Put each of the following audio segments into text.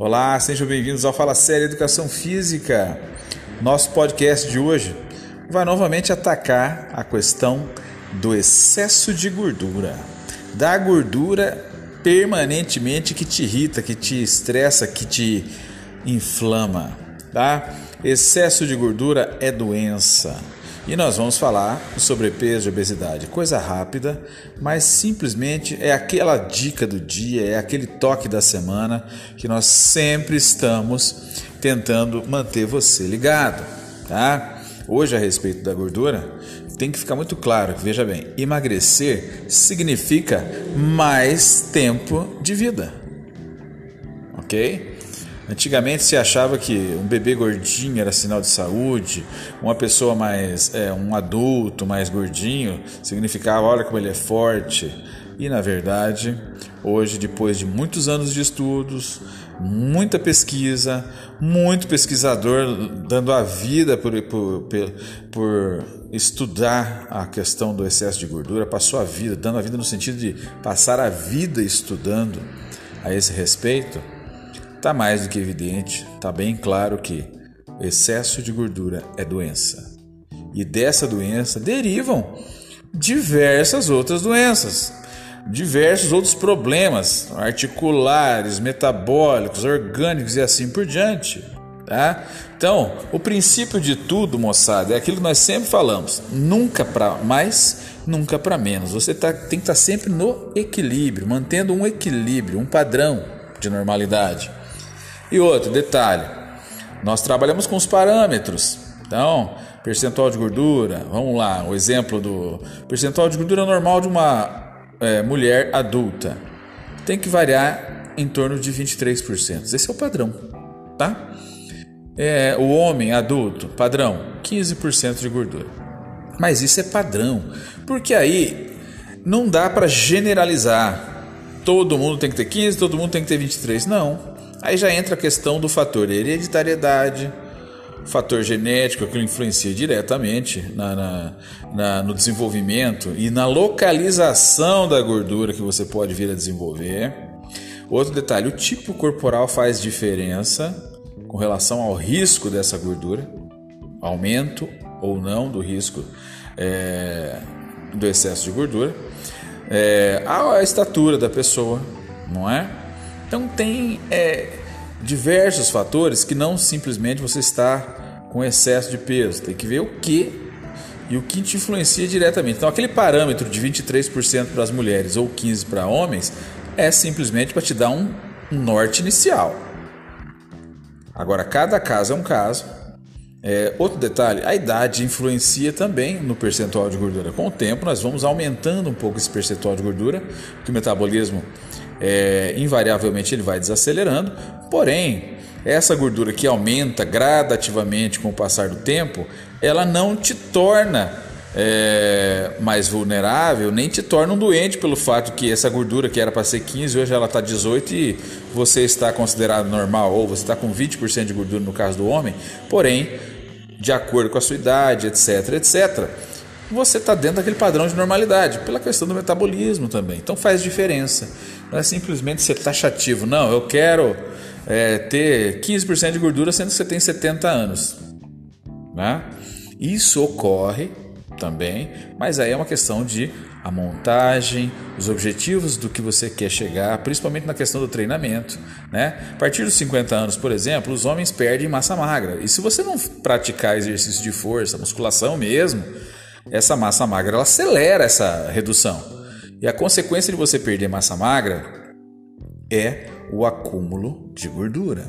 Olá, sejam bem-vindos ao Fala Série Educação Física. Nosso podcast de hoje vai novamente atacar a questão do excesso de gordura, da gordura permanentemente que te irrita, que te estressa, que te inflama, tá? Excesso de gordura é doença. E nós vamos falar sobre peso e obesidade. Coisa rápida, mas simplesmente é aquela dica do dia, é aquele toque da semana que nós sempre estamos tentando manter você ligado, tá? Hoje a respeito da gordura, tem que ficar muito claro, veja bem, emagrecer significa mais tempo de vida. OK? Antigamente se achava que um bebê gordinho era sinal de saúde, uma pessoa mais, é, um adulto mais gordinho significava olha como ele é forte. E na verdade, hoje, depois de muitos anos de estudos, muita pesquisa, muito pesquisador dando a vida por, por, por, por estudar a questão do excesso de gordura, passou a vida, dando a vida no sentido de passar a vida estudando a esse respeito Está mais do que evidente, está bem claro que excesso de gordura é doença. E dessa doença derivam diversas outras doenças, diversos outros problemas articulares, metabólicos, orgânicos e assim por diante. Tá? Então, o princípio de tudo, moçada, é aquilo que nós sempre falamos: nunca para mais, nunca para menos. Você tá, tem que estar tá sempre no equilíbrio, mantendo um equilíbrio, um padrão de normalidade. E outro detalhe: nós trabalhamos com os parâmetros. Então, percentual de gordura, vamos lá, o exemplo do percentual de gordura normal de uma é, mulher adulta tem que variar em torno de 23%. Esse é o padrão, tá? É, o homem adulto, padrão, 15% de gordura. Mas isso é padrão, porque aí não dá para generalizar. Todo mundo tem que ter 15, todo mundo tem que ter 23. Não. Aí já entra a questão do fator hereditariedade, fator genético que influencia diretamente na, na, na, no desenvolvimento e na localização da gordura que você pode vir a desenvolver. Outro detalhe: o tipo corporal faz diferença com relação ao risco dessa gordura, aumento ou não do risco é, do excesso de gordura, é, a estatura da pessoa, não é? Então tem é, diversos fatores que não simplesmente você está com excesso de peso. Tem que ver o que e o que te influencia diretamente. Então aquele parâmetro de 23% para as mulheres ou 15% para homens é simplesmente para te dar um, norte inicial. Agora cada caso é um caso. É, outro detalhe, a idade influencia também no percentual de gordura. Com o tempo, nós vamos aumentando um pouco esse percentual de gordura, que o metabolismo é, invariavelmente ele vai desacelerando, porém, essa gordura que aumenta gradativamente com o passar do tempo, ela não te torna é, mais vulnerável, nem te torna um doente pelo fato que essa gordura que era para ser 15, hoje ela está 18 e você está considerado normal, ou você está com 20% de gordura no caso do homem, porém, de acordo com a sua idade, etc, etc, você está dentro daquele padrão de normalidade, pela questão do metabolismo também. Então faz diferença. Não é simplesmente ser taxativo. Não, eu quero é, ter 15% de gordura sendo que você tem 70 anos. Né? Isso ocorre também, mas aí é uma questão de a montagem, os objetivos do que você quer chegar, principalmente na questão do treinamento. Né? A partir dos 50 anos, por exemplo, os homens perdem massa magra. E se você não praticar exercício de força, musculação mesmo, essa massa magra ela acelera essa redução. E a consequência de você perder massa magra é o acúmulo de gordura.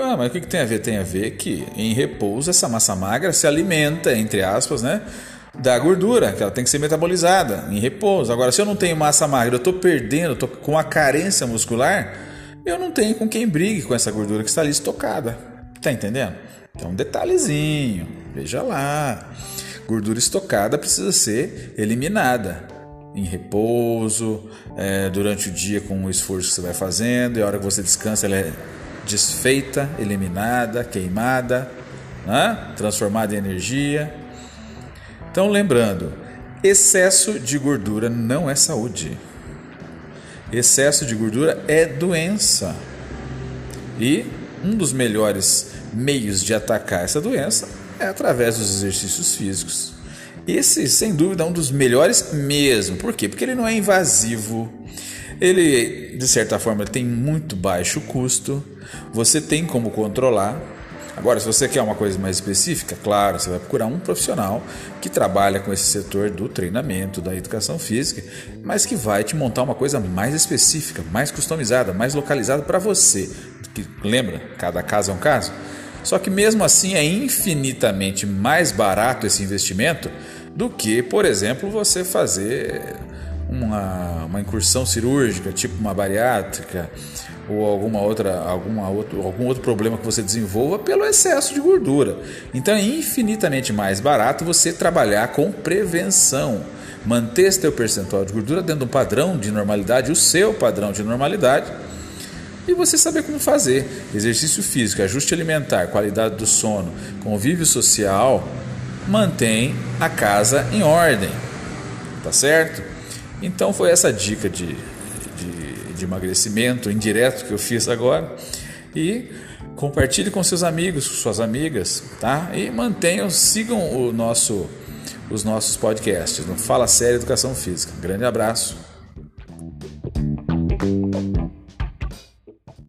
Ah, mas o que, tem a ver? Tem a ver que em repouso essa massa magra se alimenta, entre aspas, né? Da gordura, que ela tem que ser metabolizada em repouso. Agora, se eu não tenho massa magra, eu estou perdendo, estou com a carência muscular, eu não tenho com quem brigue com essa gordura que está ali estocada. Tá entendendo? Então, um detalhezinho, veja lá. Gordura estocada precisa ser eliminada em repouso, é, durante o dia com o esforço que você vai fazendo, e a hora que você descansa ela é desfeita, eliminada, queimada, né? transformada em energia. Então, lembrando, excesso de gordura não é saúde. Excesso de gordura é doença. E um dos melhores meios de atacar essa doença é através dos exercícios físicos. Esse, sem dúvida, é um dos melhores mesmo. Por quê? Porque ele não é invasivo. Ele, de certa forma, tem muito baixo custo. Você tem como controlar. Agora, se você quer uma coisa mais específica, claro, você vai procurar um profissional que trabalha com esse setor do treinamento, da educação física, mas que vai te montar uma coisa mais específica, mais customizada, mais localizada para você. Que, lembra? Cada caso é um caso. Só que mesmo assim é infinitamente mais barato esse investimento do que, por exemplo, você fazer uma, uma incursão cirúrgica, tipo uma bariátrica ou alguma outra, alguma outro, algum outro problema que você desenvolva pelo excesso de gordura. Então é infinitamente mais barato você trabalhar com prevenção. Manter teu percentual de gordura dentro de um padrão de normalidade, o seu padrão de normalidade, e você saber como fazer. Exercício físico, ajuste alimentar, qualidade do sono, convívio social, mantém a casa em ordem. Tá certo? Então foi essa dica de, de, de emagrecimento indireto que eu fiz agora. E compartilhe com seus amigos, com suas amigas, tá? E mantenham, sigam o nosso, os nossos podcasts no Fala Sério Educação Física. Grande abraço.